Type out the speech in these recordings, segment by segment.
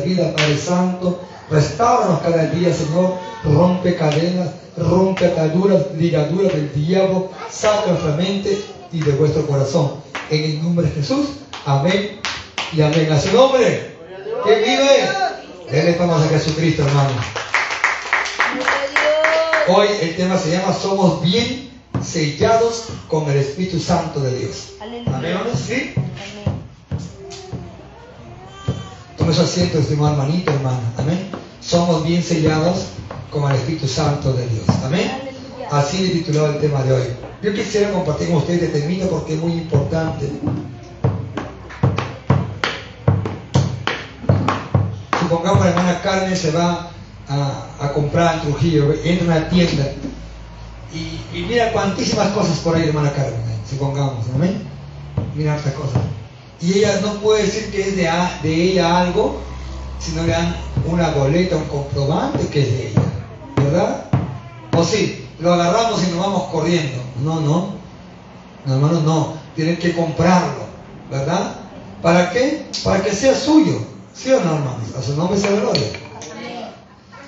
vida, Padre Santo. Restauranos cada día, Señor. Rompe cadenas, rompe ataduras, ligaduras del diablo. Saca nuestra mente y de vuestro corazón. En el nombre de Jesús. Amén y amén. A su nombre. Que vive. Denle palmas a Jesucristo, hermano. Hoy el tema se llama Somos bien sellados con el Espíritu Santo de Dios. Amén. ¿Sí? Tome su asiento, estimado hermanito, hermana. Amén. Somos bien sellados con el Espíritu Santo de Dios. Amén. Así he titulado el tema de hoy. Yo quisiera compartir con ustedes, termino porque es muy importante. Supongamos la hermana Carmen se va a, comprar en Trujillo, entra a una tienda y, mira cuantísimas cosas por ahí, hermana Carmen, supongamos, amén. Mira estas cosas. Y ella no puede decir que es de, de ella algo, si no le dan una boleta, un comprobante que es de ella, ¿verdad? O sí, lo agarramos y nos vamos corriendo. No, no. No, hermanos, no. Tienen que comprarlo, ¿verdad? ¿Para qué? Para que sea suyo. ¿Sí o no, hermanos? A su nombre se gloria.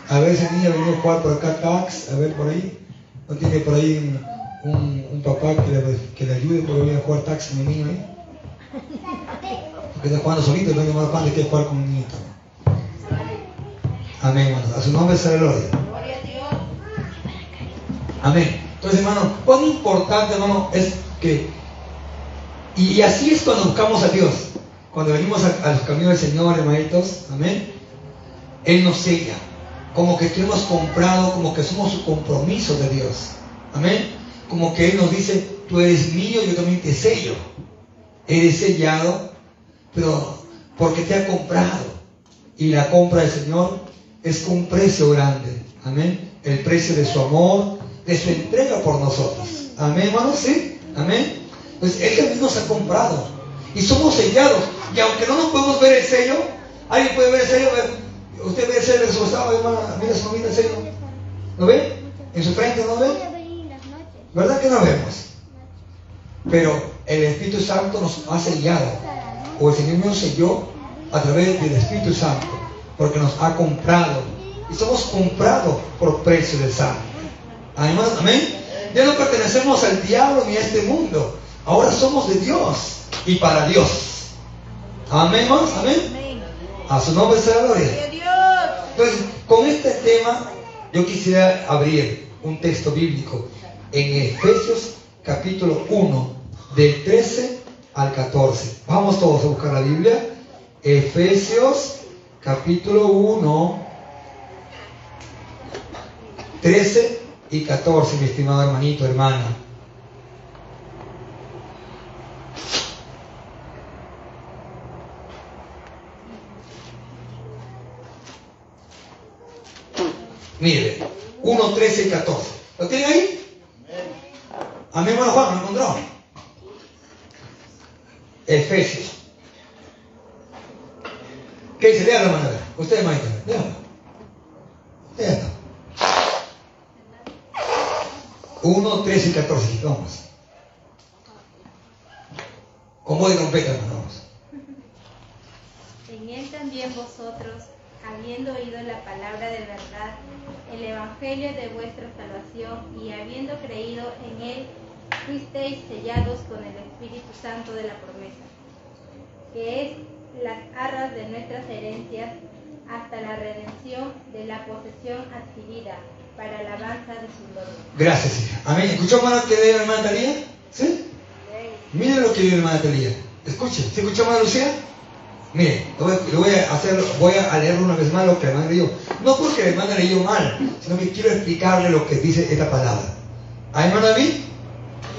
A ver, ese niño venido a jugar por acá tax, a ver por ahí. ¿No tiene por ahí un, papá que le, que le, ayude porque viene a jugar tax mi niño ahí? Porque está jugando solito, no hay más pan que jugar con un niñito. Amén, hermanos. A su nombre se gloria. Amén. Entonces, hermano, cuán importante, hermano, es que, y, así es cuando buscamos a Dios, cuando venimos a, los caminos del Señor, hermanitos, amén, Él nos sella, como que hemos comprado, como que somos su compromiso de Dios, amén, como que Él nos dice, tú eres mío, yo también te sello, eres sellado, pero porque te ha comprado, y la compra del Señor es con un precio grande, amén, el precio de su amor, de su entrega por nosotros. Amén, hermanos, sí, amén. Pues Él también nos ha comprado y somos sellados. Y aunque no nos podemos ver el sello, alguien puede ver el sello. Usted ve el sello de su estado, hermana, mira su mira el sello. ¿Lo ve? En su frente, ¿no ve? ¿Verdad que no vemos? Pero el Espíritu Santo nos ha sellado, o el Señor nos selló a través del Espíritu Santo, porque nos ha comprado. Y somos comprados por precio del Santo. Amén. Ya no pertenecemos al diablo ni a este mundo. Ahora somos de Dios y para Dios. Amén, hermanos. Amén. A su nombre sea gloria. Entonces, con este tema, yo quisiera abrir un texto bíblico en Efesios capítulo 1, del 13 al 14. Vamos todos a buscar la Biblia. Efesios capítulo 1, 13 y 14, mi estimado hermanito, hermana. Mire, 1, 13 y 14. ¿Lo tiene ahí? Amén, hermano Juan, ¿lo encontró? Efesios. ¿Qué dice? Léalo, hermano. Usted, hermanito. Léalo. Léalo. 1, 13 y 14, vamos. Como de trompeta, vamos. En él también vosotros, habiendo oído la palabra de verdad, el evangelio de vuestra salvación, y habiendo creído en él, fuisteis sellados con el Espíritu Santo de la promesa, que es las arras de nuestras herencias hasta la redención de la posesión adquirida para alabanza de su gloria. Gracias, hija. Amén. ¿Escuchó, hermano, que lee la hermana Talía? ¿Sí? Miren lo que lee la hermana Talía. Escuche. ¿Se escuchó, hermana Lucía? Mire, lo voy, a hacer, voy a leerlo una vez más lo que la hermana leyó. No porque la hermana leyó mal, sino que quiero explicarle lo que dice esta palabra. ¿Ah, hermano David?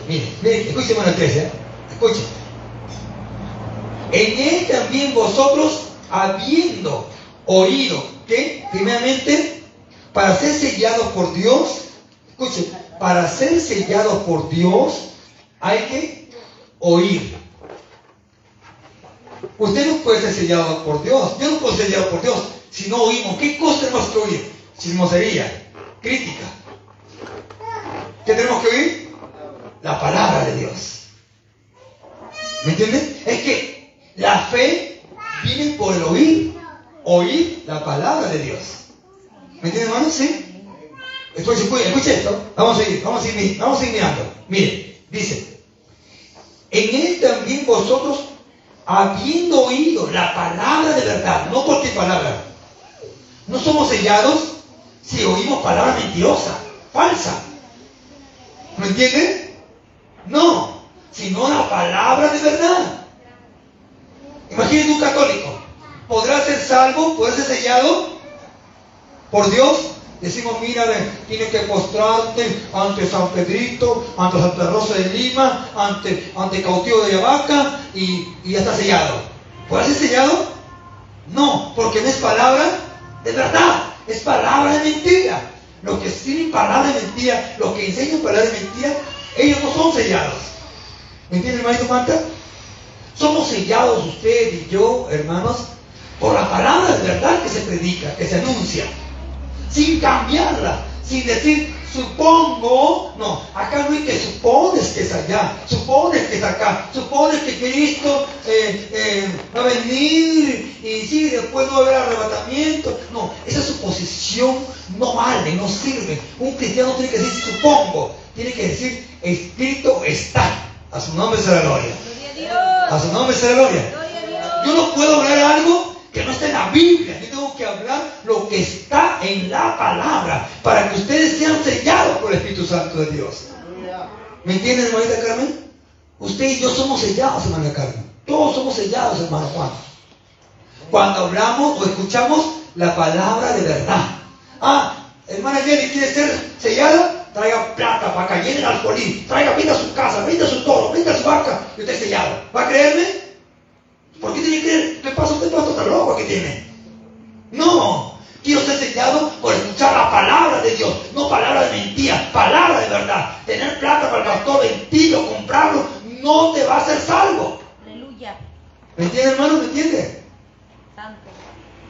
Mire, mire, escuche, hermano 13, ¿eh? escuche. En él también vosotros, habiendo oído, que primeramente para ser sellados por Dios, escuchen, para ser sellados por Dios hay que oír. Usted no puede ser sellado por Dios. Yo no puedo ser sellado por Dios si no oímos. ¿Qué cosa tenemos que oír? Chismosería, crítica. ¿Qué tenemos que oír? La palabra de Dios. ¿Me entiendes? Es que la fe viene por el oír oír la palabra de Dios. ¿Me entienden, hermano? ¿Sí? Después, escuche esto. Vamos a ir, vamos a ir, vamos a ir mirando. Mire, dice, en él también vosotros, habiendo oído la palabra de verdad, no cualquier palabra, no somos sellados si oímos palabra mentirosa, falsa. ¿Me entiende? No, sino la palabra de verdad. Imagínate un católico. ¿Podrá ser salvo? ¿Podrá ser sellado por Dios? Decimos, mira, tienes que postrarte ante San Pedrito, ante Santa Rosa de Lima, ante, ante Cautivo de Yavaca y, y ya está sellado. ¿Puede ser sellado? No, porque no es palabra de verdad, es palabra de mentira. Los que tienen palabra de mentira, los que enseñan palabra de mentira, ellos no son sellados. ¿Me entiende, hermanito Marta? Somos sellados usted y yo, hermanos, por la palabra de verdad que se predica, que se anuncia sin cambiarla, sin decir, supongo, no, acá no hay que supones que es allá, supones que es acá, supones que Cristo eh, eh, va a venir y sí, después no va a haber arrebatamiento. No, esa suposición no vale, no sirve. Un cristiano tiene que decir supongo, tiene que decir escrito está. A su nombre será gloria. A su nombre será gloria. Yo no puedo hablar algo que no está en la Biblia. Yo tengo que hablar lo que está en la palabra para que ustedes sean sellados por el Espíritu Santo de Dios. ¿Me entienden, hermanita Carmen? Usted y yo somos sellados, hermana Carmen. Todos somos sellados, hermano Juan. Cuando hablamos o escuchamos la palabra de verdad. Ah, hermana Jenny, ¿quiere ser sellada? Traiga plata para que llene el alcoholín. Traiga, venda su casa, venda su toro, venda su vaca. Y usted sellado. ¿Va a creerme? ¿Por qué tiene que creer? ¿Qué pasa usted pastor tan loco que tiene? No, quiero ser sellado por escuchar la palabra de Dios, no palabra de mentira, palabra de verdad. Tener plata para el pastor, mentirlo, comprarlo, no te va a hacer salvo. Aleluya. ¿Me entiende, hermano? ¿Me entiende? Santo.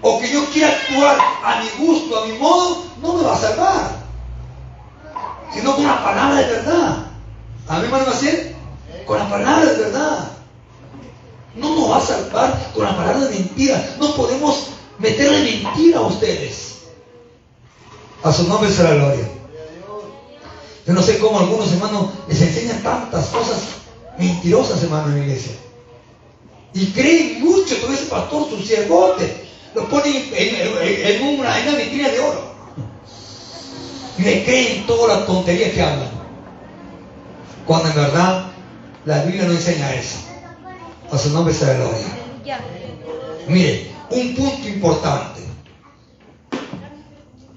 O que yo quiera actuar a mi gusto, a mi modo, no me va a salvar. Sino con la palabra de verdad. ¿A mí, hermano Maciel? Con la palabra de verdad. No nos va a salvar con la palabra de mentira. No podemos meterle mentira a ustedes. A su nombre será gloria. Yo no sé cómo algunos hermanos les enseñan tantas cosas mentirosas, hermano, en la iglesia. Y creen mucho que ese pastor, su siervote, lo ponen en, una, en una vitrina de oro. Le creen todas las tonterías que hablan. Cuando en verdad la Biblia no enseña eso. A su nombre sea gloria. Mire, un punto importante.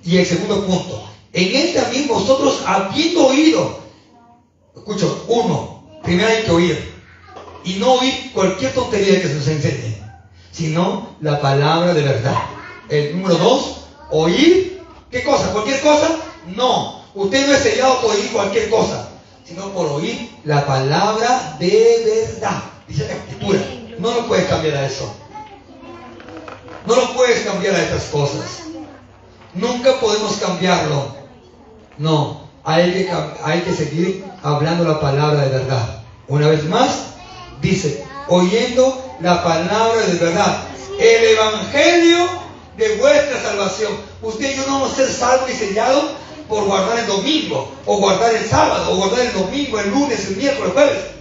Y el segundo punto. En él también vosotros habiendo oído. Escucho, uno, primero hay que oír. Y no oír cualquier tontería que se nos enseñe, sino la palabra de verdad. El número dos, oír. ¿Qué cosa? ¿Cualquier cosa? No. Usted no es sellado por oír cualquier cosa, sino por oír la palabra de verdad. Dice la escritura. No lo puedes cambiar a eso. No lo puedes cambiar a estas cosas. Nunca podemos cambiarlo. No, hay que, seguir hablando la palabra de verdad. Una vez más, dice, oyendo la palabra de verdad. El evangelio de vuestra salvación. Usted y yo no vamos a ser salvos y sellados por guardar el domingo, o guardar el sábado, o guardar el domingo, el lunes, el miércoles, el jueves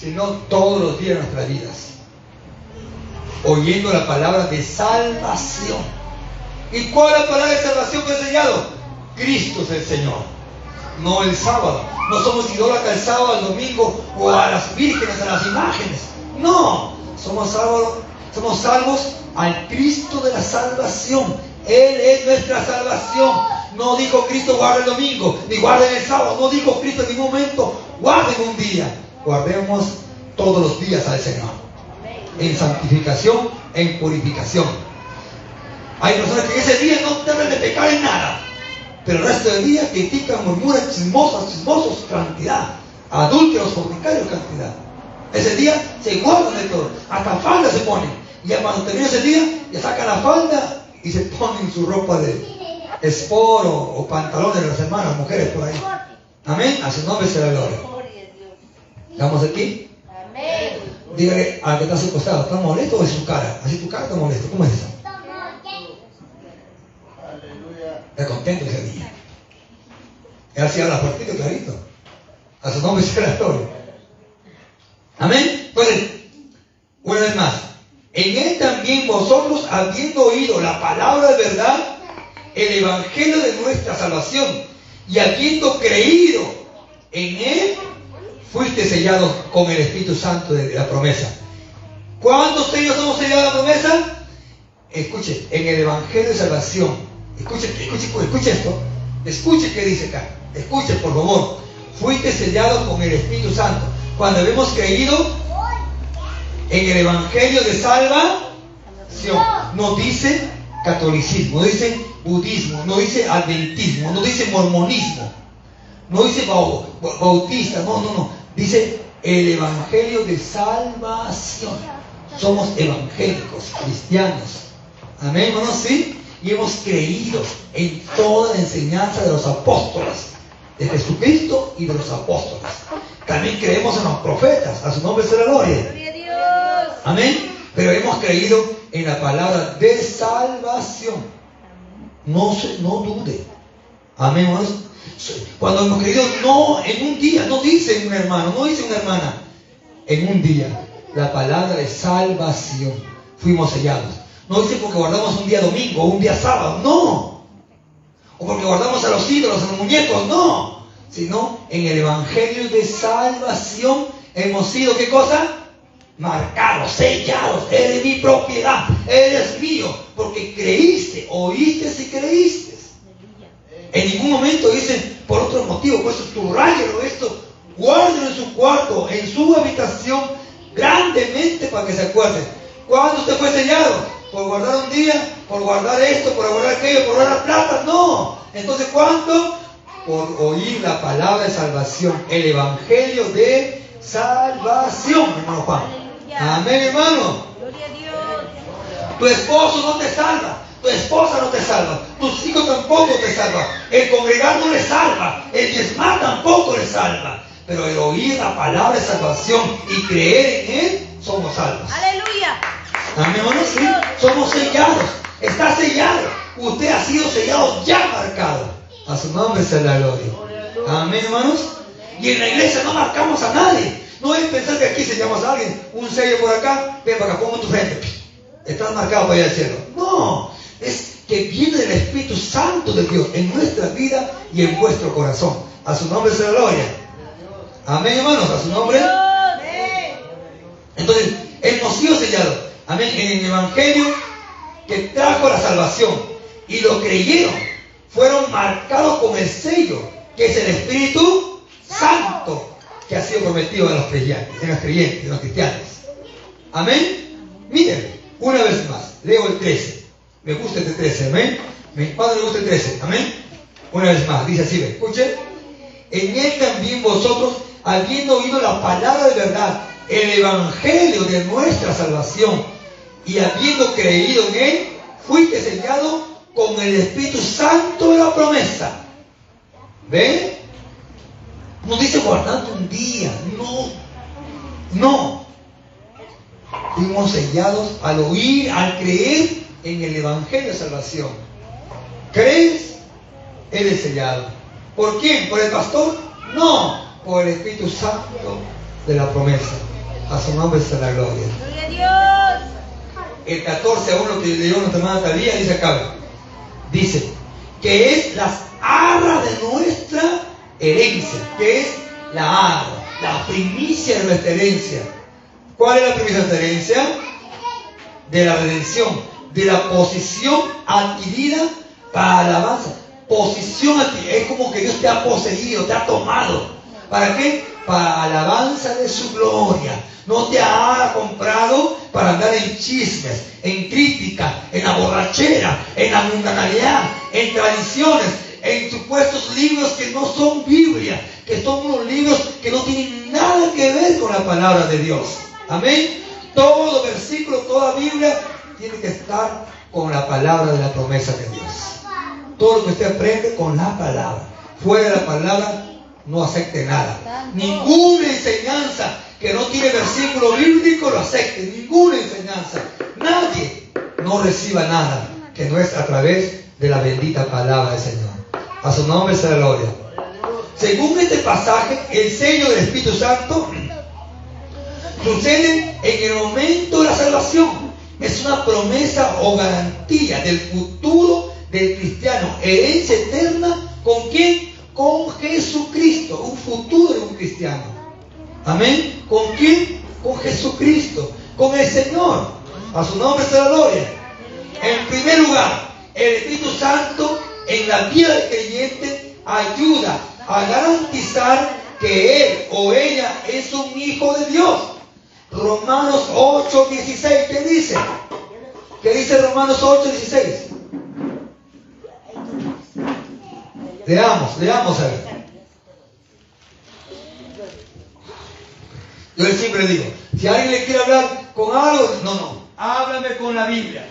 sino todos los días de nuestras vidas. Oyendo la palabra de salvación. ¿Y cuál es la palabra de salvación que he enseñado? Cristo es el Señor, no el sábado. No somos idólatras el sábado, el domingo o a las vírgenes, a las imágenes. No, somos salvos, somos salvos al Cristo de la salvación. Él es nuestra salvación. No dijo Cristo guarda el domingo, ni guarden el sábado. No dijo Cristo en ningún momento guarden un día guardemos todos los días al Señor. En santificación, en purificación. Hay personas que ese día no deben de pecar en nada. Pero el resto del día critican, murmuran, chismosos, chismosos, cantidad. Adúlteros, fornicarios, cantidad. Ese día se guardan de todo. Hasta falda se ponen. Y cuando termina ese día, ya sacan la falda y se ponen su ropa de esporo o pantalones de las hermanas, mujeres por ahí. Amén. A su nombre se la gloria. ¿Estamos aquí? Amén. Dígale al que está a su costado, ¿está molesto o es su cara? Así tu cara está molesto. ¿Cómo es eso? Está contento ese día. Él hacía la partida clarito. A su nombre sea la gloria. Amén. Entonces, una vez más, en él también vosotros, habiendo oído la palabra de verdad, el evangelio de nuestra salvación, y habiendo creído en él, fuiste sellados con el Espíritu Santo de la promesa. ¿Cuántos de ellos somos sellados la promesa? Escuche, en el evangelio de salvación. Escuche, escuche, escuche esto. Escuche qué dice acá. Escuche, por favor. Fuiste sellado con el Espíritu Santo. Cuando hemos creído en el Evangelio de salvación, no dice catolicismo, dice budismo, no dice adventismo, no dice mormonismo, no dice bautista, no, no, no. Dice el Evangelio de salvación. Somos evangélicos, cristianos. Amén, hermanos, sí. Y hemos creído en toda la enseñanza de los apóstoles, de Jesucristo y de los apóstoles. También creemos en los profetas, a su nombre la gloria. Amén. Pero hemos creído en la palabra de salvación. No, no dude. Amén. Cuando hemos creído, no en un día, no dice un hermano, no dice una hermana, en un día, la palabra de salvación. Fuimos sellados. No dice porque guardamos un día domingo o un día sábado, no. O porque guardamos a los ídolos, a los muñecos, no. Sino en el Evangelio de salvación hemos sido, ¿qué cosa? Marcados, sellados. Eres mi propiedad, eres mío, porque creíste, oíste y creíste. En ningún momento dicen por otro motivo, pues subrayelo esto, guárdelo en su cuarto, en su habitación, grandemente para que se acuerden. ¿Cuándo usted fue sellado? por guardar un día, por guardar esto, por guardar aquello, por guardar plata. No. Entonces, ¿cuánto? Por oír la palabra de salvación, el evangelio de salvación, hermano Juan. Amén, hermano. Gloria a Dios. Tu esposo no te salva. Tu esposa no te salva. Tus hijos tampoco te salvan. El congregar no le salva. El diezmar tampoco le salva. Pero el oír la palabra de salvación y creer en Él, somos salvos. Aleluya. Amén, hermanos, sí. Somos sellados. Está sellado. Usted ha sido sellado ya marcado. A su nombre sea la gloria. Amén, hermanos. Y en la iglesia no marcamos a nadie. No es pensar que aquí sellamos a alguien. Un sello por acá, ven para acá, pongo tu frente. Estás marcado para ir al cielo. No. Es que viene el Espíritu Santo de Dios en nuestra vida y en vuestro corazón. A su nombre sea la gloria. Amén, hermanos. A su nombre. Entonces, hemos sido sellados. Amén. En el Evangelio que trajo la salvación. Y lo creyeron. Fueron marcados con el sello, que es el Espíritu Santo, que ha sido prometido a los creyentes, en los creyentes, en los cristianos. Amén. Miren, una vez más, leo el 13. Me gusta este 13, amén. Mi padre le gusta el 13, amén. Una vez más, dice así, escuchen. En él también vosotros, habiendo oído la palabra de verdad, el evangelio de nuestra salvación, y habiendo creído en Él, fuiste sellado con el Espíritu Santo de la promesa. ¿Ven? No dice guardando un día, no, no. Fuimos sellados al oír, al creer en el Evangelio de Salvación. ¿Crees? Eres sellado. ¿Por quién? ¿Por el pastor? No, por el Espíritu Santo de la promesa. A su nombre sea la gloria. Gloria a Dios el 14 a 1 que leyó nuestra hermana Talía, dice acá, dice, que es las arras de nuestra herencia, que es la arra, la primicia de nuestra herencia. ¿Cuál es la primicia de nuestra herencia? De la redención, de la posición adquirida para alabanza. Posición adquirida, es como que Dios te ha poseído, te ha tomado. ¿Para qué? Para alabanza de su gloria no te ha comprado para andar en chismes, en crítica, en la borrachera, en la mundanalidad, en tradiciones, en supuestos libros que no son Biblia, que son unos libros que no tienen nada que ver con la palabra de Dios. Amén. Todo versículo, toda Biblia tiene que estar con la palabra de la promesa de Dios. Todo lo que usted aprende con la palabra. Fuera de la palabra, no acepte nada. Ninguna enseñanza que no tiene versículo bíblico lo acepte, ninguna enseñanza. Nadie no reciba nada que no es a través de la bendita palabra del Señor. A su nombre la gloria. Según este pasaje, el sello del Espíritu Santo sucede en el momento de la salvación. Es una promesa o garantía del futuro del cristiano. Herencia eterna con quién? Con Jesucristo. Un futuro de un cristiano. Amén. ¿Con quién? Con Jesucristo. Con el Señor. A su nombre sea la gloria. En primer lugar, el Espíritu Santo en la vida del creyente ayuda a garantizar que él o ella es un hijo de Dios. Romanos 8, 16, ¿qué dice? ¿Qué dice Romanos 8, 16? Leamos, leamos a ver. Yo siempre digo, si alguien le quiere hablar con algo, no, no, háblame con la Biblia.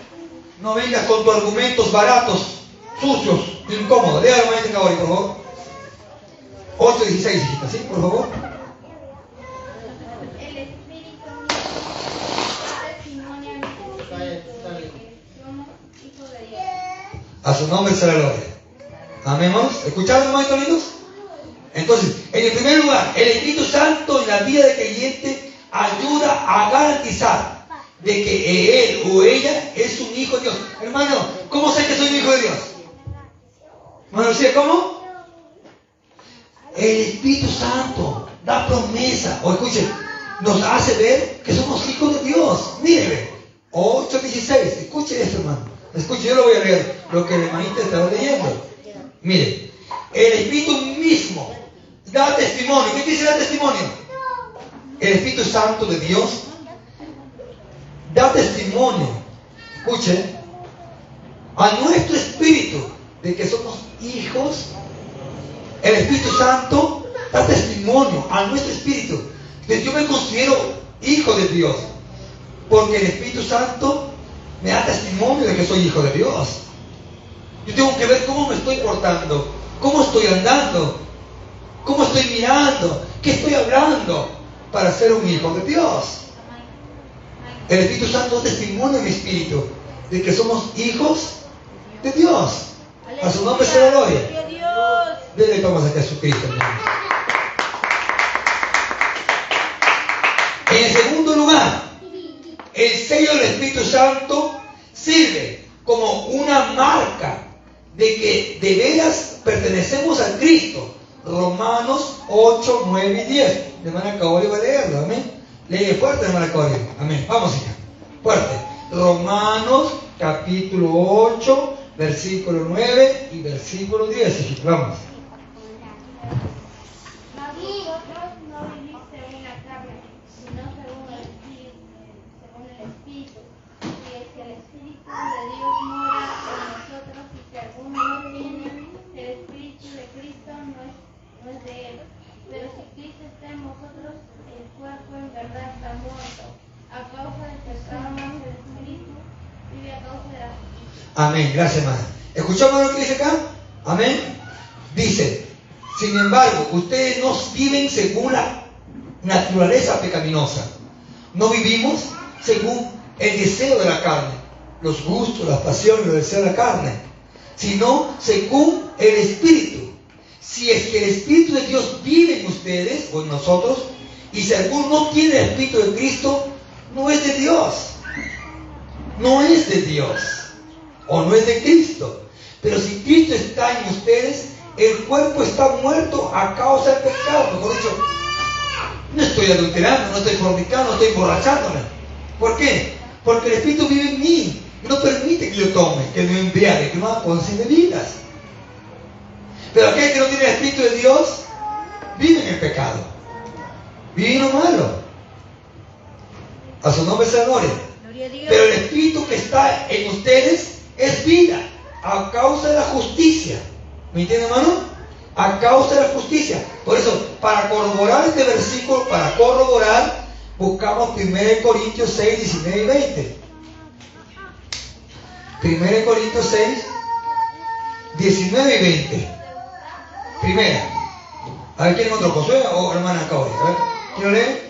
No vengas con tus argumentos baratos, sucios, incómodos. Lea el momento por favor. 8, 16, ¿sí? Por favor. El Espíritu testimonio somos hijos de Dios. A su nombre será gloria. Amén, hermanos. ¿Escucharon, hermanitos lindos? Entonces, en el primer lugar, el Espíritu Santo en la vida del creyente ayuda a garantizar de que él o ella es un hijo de Dios. Hermano, ¿cómo sé que soy un hijo de Dios? Hermano. ¿cómo? El Espíritu Santo da promesa. O escuchen, nos hace ver que somos hijos de Dios. Mire, 8.16. Escuche esto, hermano. Escuche, yo lo voy a leer, lo que el hermanito estaba leyendo. Mire, el Espíritu mismo da testimonio. ¿Qué dice da testimonio? El Espíritu Santo de Dios da testimonio. Escuche, a nuestro espíritu de que somos hijos. El Espíritu Santo da testimonio a nuestro espíritu de que yo me considero hijo de Dios. Porque el Espíritu Santo me da testimonio de que soy hijo de Dios. Yo tengo que ver cómo me estoy portando, cómo estoy andando, cómo estoy mirando, qué estoy hablando para ser un hijo de Dios. El Espíritu Santo testimonio en mi espíritu de que somos hijos de Dios. A su nombre sea gloria. Dele tomas a Jesucristo, hermano. En segundo lugar, el sello del Espíritu Santo sirve como una marca de que de veras pertenecemos a Cristo. Romanos 8, 9 y 10. De manera que ahora voy a leerlo, amén. Lee fuerte, hermana Coria. Amén. Vamos, hija. Fuerte. Romanos capítulo 8, versículo 9 y versículo 10. Hijita. Vamos. Vosotros no vivís según la carne, sino según el Espíritu. Y es que el Espíritu de Dios mora en nosotros y si alguno no tiene el Espíritu de Cristo no es, de él. Pero si Cristo está en vosotros, el cuerpo en verdad está muerto. A causa del pecado más el Espíritu Amén. Gracias, hermana. ¿Escuchamos lo que dice acá? Amén. Dice, sin embargo, ustedes no viven según la naturaleza pecaminosa. No vivimos según el deseo de la carne, los gustos, las pasiones, los deseos de la carne, sino según el Espíritu. Si es que el Espíritu de Dios vive en ustedes o en nosotros, y si alguno no tiene el Espíritu de Cristo, no es de Dios. No es de Dios. O no es de Cristo. Pero si Cristo está en ustedes, el cuerpo está muerto a causa del pecado. Mejor dicho, no estoy adulterando, no estoy fornicando, no estoy emborrachándome. ¿Por qué? Porque el Espíritu vive en mí no permite que yo tome, que me embriague, que no haga cosas indebidas. Pero aquel que no tiene el Espíritu de Dios, vive en el pecado. Vive en lo malo. A su nombre sea gloria. Pero el Espíritu que está en ustedes es vida a causa de la justicia. ¿Me entiende, hermano? A causa de la justicia. Por eso, para corroborar este versículo, para corroborar, buscamos 1 Corintios 6, 19 y 20. 1 Corintios 6, 19 y 20. Primera. A ver, ¿quién encontró? ¿Josué o hermana Caori? A ver, ¿quién lo lee?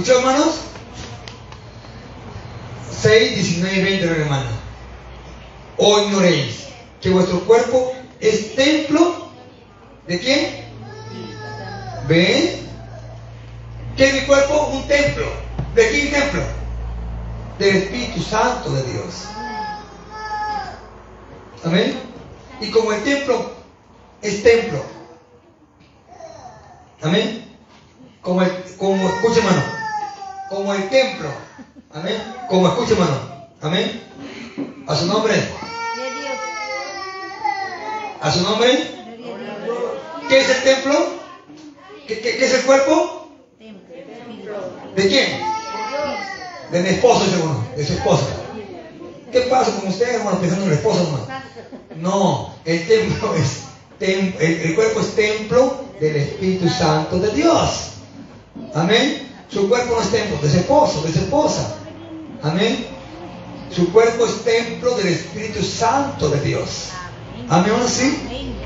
¿Escuchó, hermanos? 6, 19 y 20, hermano. O ignoréis que vuestro cuerpo es templo de quién? ¿Ven? ¿Qué es mi cuerpo? Un templo. ¿De quién templo? Del Espíritu Santo de Dios. Amén. Y como el templo es templo. Amén. Como el, como, escuche hermano, como el templo, amén, como escuche hermano, amén, a su nombre, a su nombre, ¿qué es el templo? ¿Qué, qué- qué es el cuerpo? ¿De quién? De mi esposo, uno, de su esposa. ¿Qué pasa con ustedes, hermano, pensando en el esposo, hermano? No, el templo es tem- el, el cuerpo es templo del Espíritu Santo de Dios. Amén. Su cuerpo no es templo de su esposo, de su esposa. Amén. Su cuerpo es templo del Espíritu Santo de Dios. Amén. ¿Ahora sí?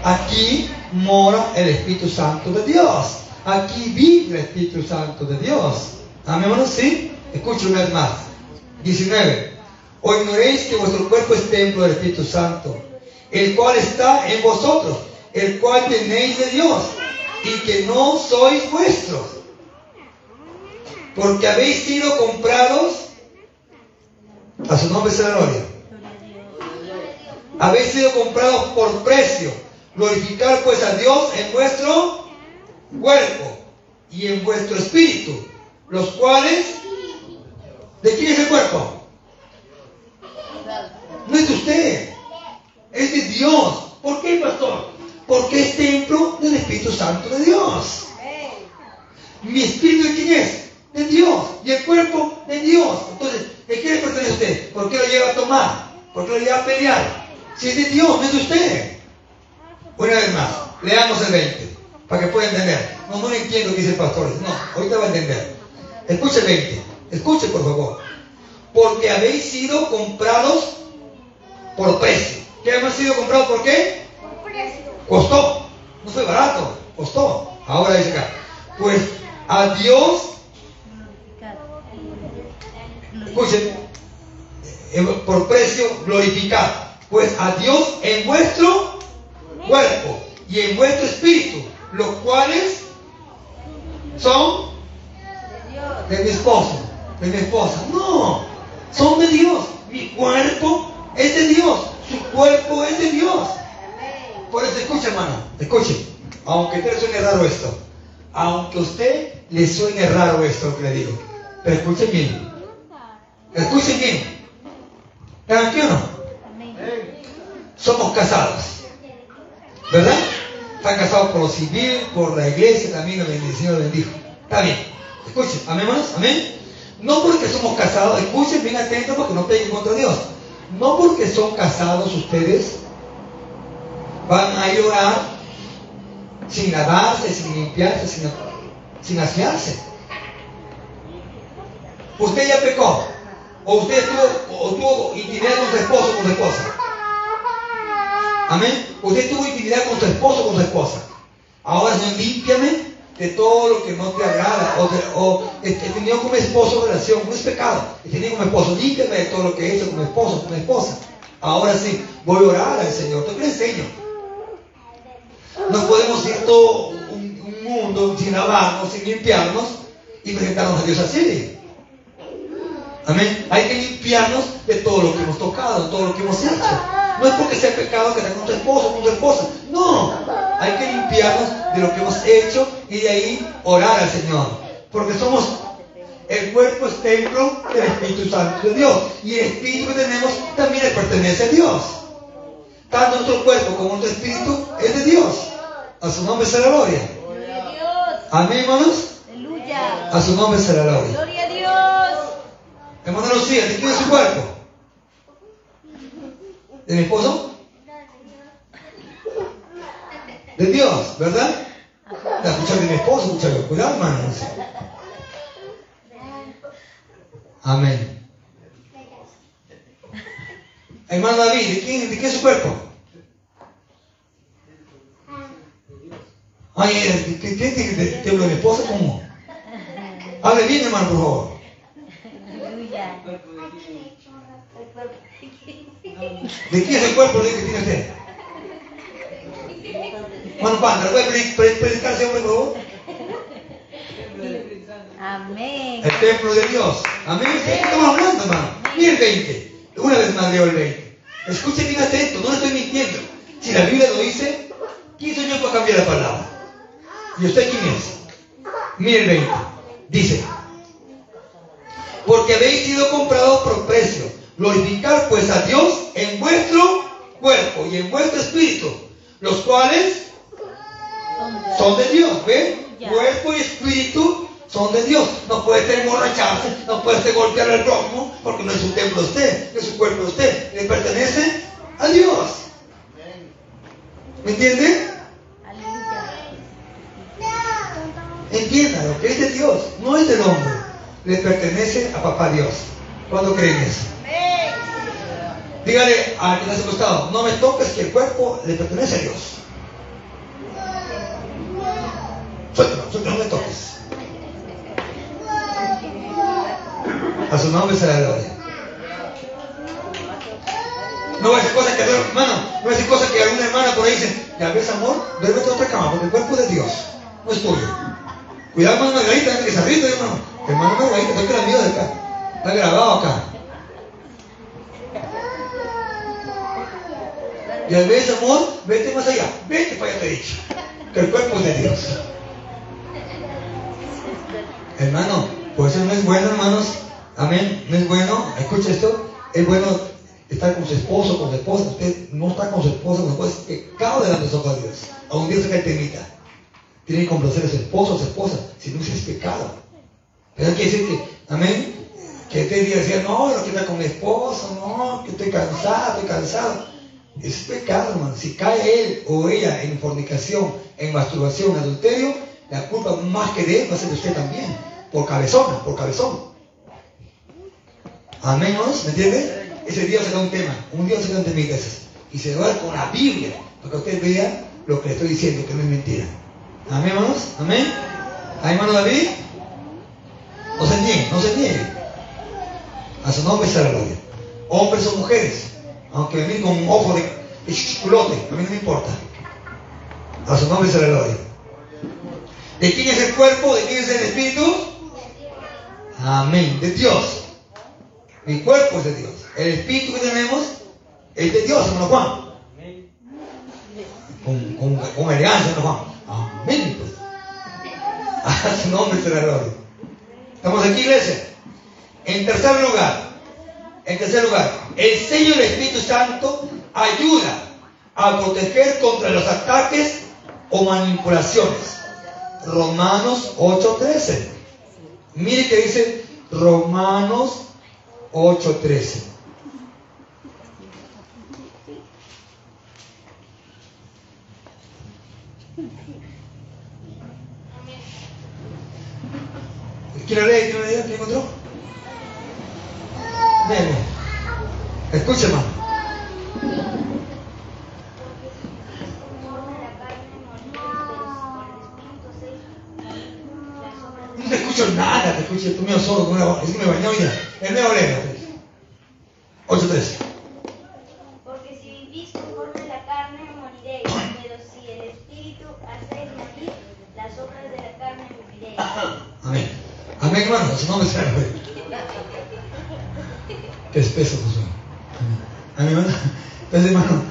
Aquí mora el Espíritu Santo de Dios. Aquí vive el Espíritu Santo de Dios. Amén. ¿Ahora sí? Escuchen una vez más. 19. O ignoréis que vuestro cuerpo es templo del Espíritu Santo, el cual está en vosotros, el cual tenéis de Dios, y que no sois vuestros, porque habéis sido comprados, a su nombre sea la gloria, habéis sido comprados por precio, glorificar pues a Dios en vuestro cuerpo y en vuestro espíritu, los cuales, ¿de quién es el cuerpo? No es de usted, es de Dios. ¿Por qué, pastor? Porque es templo del Espíritu Santo de Dios. Mi espíritu de quién es? De Dios. Y el cuerpo de Dios. Entonces, ¿de qué le pertenece a usted? ¿Por qué lo lleva a tomar? ¿Por qué lo lleva a pelear? Si es de Dios, no es de usted. Una vez más, leamos el 20, para que pueda entender. No, no entiendo qué dice el pastor. No, ahorita va a entender. Escuche el 20. Escuche, por favor. Porque habéis sido comprados por precio. ¿Qué hemos sido comprados por qué? Costó. No fue barato, costó. Ahora dice acá. Pues a Dios, escuchen, eh, por precio glorificado. Pues a Dios en vuestro cuerpo y en vuestro espíritu, los cuales son de mi esposo, de mi esposa. No, son de Dios. Mi cuerpo es de Dios. Su cuerpo es de Dios. Por eso escuche, hermano, escuche. Aunque te suene raro esto, aunque a usted le suene raro esto que le digo, pero escuchen bien. Escuchen bien. ¿Están aquí o no? Somos casados. ¿Verdad? Están casados por lo civil, por la iglesia, también lo el Señor bendijo. Está bien. Escuchen, amén, hermanos, amén. No porque somos casados, escuchen bien atentos porque no peguen contra Dios. No porque son casados ustedes van a llorar sin lavarse, sin limpiarse, sin, sin asearse. Usted ya pecó, o usted tuvo, o tuvo intimidad con su esposo o con su esposa. Amén. Usted tuvo intimidad con su esposo o con su esposa. Ahora, Señor, límpiame de todo lo que no te agrada. O, de- o he he tenido con mi esposo relación, no es pecado. He tenido con mi esposo, límpiame de todo lo que he hecho con mi esposo, con mi esposa. Ahora sí, voy a orar al Señor. Yo le enseño. No podemos ir todo un, un mundo sin lavarnos, sin limpiarnos y presentarnos a Dios así. Amén. Hay que limpiarnos de todo lo que hemos tocado, de todo lo que hemos hecho. No es porque sea pecado que te con tu esposo o con tu esposa. No. Hay que limpiarnos de lo que hemos hecho y de ahí orar al Señor. Porque somos, el cuerpo es templo del Espíritu Santo de Dios. Y el Espíritu que tenemos también le pertenece a Dios. Tanto nuestro cuerpo como nuestro espíritu es de Dios. A su nombre será gloria. Amén, hermanos. Aleluya. A su nombre será gloria. Gloria a Dios. Hermano Lucía, ¿de quién es su cuerpo? ¿De mi esposo? De Dios, ¿verdad? La escuchar de mi esposo, escuchar cuidado, hermano. Amén. Hermano David, ¿de quién, de quién es su cuerpo? Ay, ¿qué tiene que te hablo de mi esposa? ¿Cómo? Hable bien, hermano, por favor. Aleluya. ¿De quién es el cuerpo que tiene usted? Hermano Panda, ¿le puede pre- pre- predicar ese hombre, por favor? Amén. El templo de Dios. Amén. ¿De qué estamos hablando, hermano? Mira el 20. Una vez más leo el 20. Escuche bien atento, no le estoy mintiendo. Si la Biblia lo dice, ¿quién soy yo para cambiar la palabra? ¿Y usted quién es? Mire el 20. Dice, porque habéis sido comprados por precio. Glorificar pues a Dios en vuestro cuerpo y en vuestro espíritu, los cuales son de Dios, ¿ven? Cuerpo y espíritu son de Dios. No puede ser emborracharse, no puede ser golpear al prójimo, porque no es su templo usted, no es su cuerpo usted, le pertenece a Dios. ¿Me entiende? Entienda, lo que es de Dios no es del hombre, le pertenece a papá Dios. ¿Cuándo creen eso? Dígale al que está a costado, no me toques que el cuerpo le pertenece a Dios. Suéltalo, suéltalo, no me toques. A su nombre será gloria. No voy a decir cosas que, hermano, no voy a decir cosas que alguna hermana por ahí dice, ya ves amor, duérmete en otra cama, porque el cuerpo es de Dios, no es tuyo. Cuidado, hermano Margarita, que se arriesgue, hermano. Hermano Margarita, estoy que la mío de acá. Está grabado acá. Y al vez, amor, vete más allá. Vete para allá, te dicho. Que el cuerpo es de Dios. Hermano, por eso no es bueno, hermanos. Amén. No es bueno. Escucha esto. Es bueno estar con su esposo, con su esposa. Usted no está con su esposa, con su esposa. Es pecado de los ojos de Dios. Aún Dios se cae temita. Tiene que complacer a su esposo o su esposa. Si no, es pecado. Pero quiere decir que, amén, que usted diga, decía, no, no quiero estar con mi esposo, no, que estoy cansado, estoy cansado. Es pecado, hermano. Si cae él o ella en fornicación, en masturbación, en adulterio, la culpa más que de él va a ser de usted también. Por cabezona, por cabezón. Amén, ¿no? ¿Me entiende? Ese Dios será un tema. Un Dios será un tema. Y se va con la Biblia, para que usted vea lo que le estoy diciendo, que no es mentira. Amén, hermanos. Amén. ¿Hay hermano David? No se niegue, no se niegue. A su nombre será gloria. Hombres o mujeres, aunque venir con un ojo de, de a mí no me importa. A su nombre será la gloria. ¿De quién es el cuerpo? ¿De quién es el espíritu? Amén. De Dios. Mi cuerpo es de Dios. El espíritu que tenemos es de Dios, hermano Juan. Con, con, con elegancia, hermano Juan. Amén. Pues. A su nombre será la gloria. ¿Estamos aquí, iglesia? En tercer lugar, en tercer lugar, el sello del Espíritu Santo ayuda a proteger contra los ataques o manipulaciones. Romanos 8:13. Mire que dice Romanos 8:13. ¿Quién lo lee? ¿Quién lo lee? ¿Quién encontró? Escuche, hermano. No te escucho nada, te escucho, tú mío solo, es que me bañó ya. El nuevo léelo. 8.3. Porque si vivís conforme a la carne, moriréis, pero si el Espíritu hacéis morir las obras de la carne, viviréis. Amén. Amén, hermano. Su nombre sea gloria. que espeso Josué. Amén. hermano. Entonces, hermano,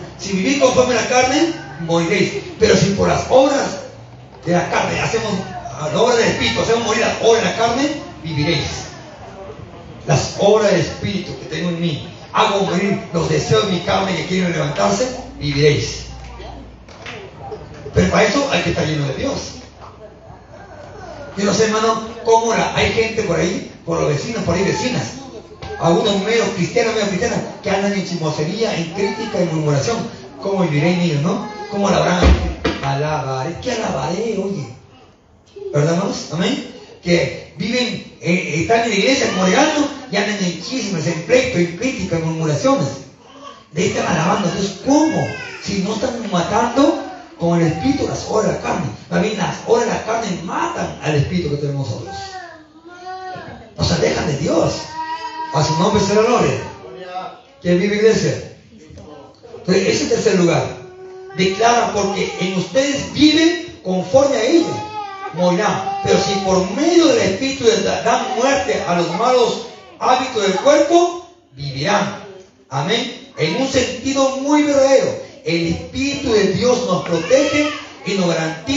conforme a la carne, moriréis. Pero si por las obras de la carne hacemos, a la obra del Espíritu, hacemos morir las obras de la carne, viviréis. Las obras del Espíritu que tengo en mí, hago morir los deseos de mi carne que quieren levantarse, viviréis. Pero para eso hay que estar lleno de Dios. Yo no sé, hermano, cómo la, hay gente por ahí, por los vecinos, por ahí vecinas, algunos medio cristianos, medio cristianas, que andan en chismosería, en crítica, en murmuración. ¿Cómo viviré en ellos, no? ¿Cómo la habrán? Alabaré. ¿Qué alabaré, oye? ¿Verdad, hermanos? Amén. Que viven, eh, están en la iglesia congregando y andan en chismes, en pleito, en crítica, en murmuraciones. De están alabando. Entonces, ¿cómo? Si no están matando con el espíritu las obras de la carne. También las obras de la carne matan al espíritu que tenemos nosotros. Nos alejan de Dios. A su nombre será gloria. ¿Quién vive iglesia? Entonces, ese tercer lugar. Declara porque en ustedes viven conforme a ella. Morirán. Pero si por medio del Espíritu dan muerte a los malos hábitos del cuerpo, vivirán. Amén. En un sentido muy verdadero. El Espíritu de Dios nos protege y nos garantiza.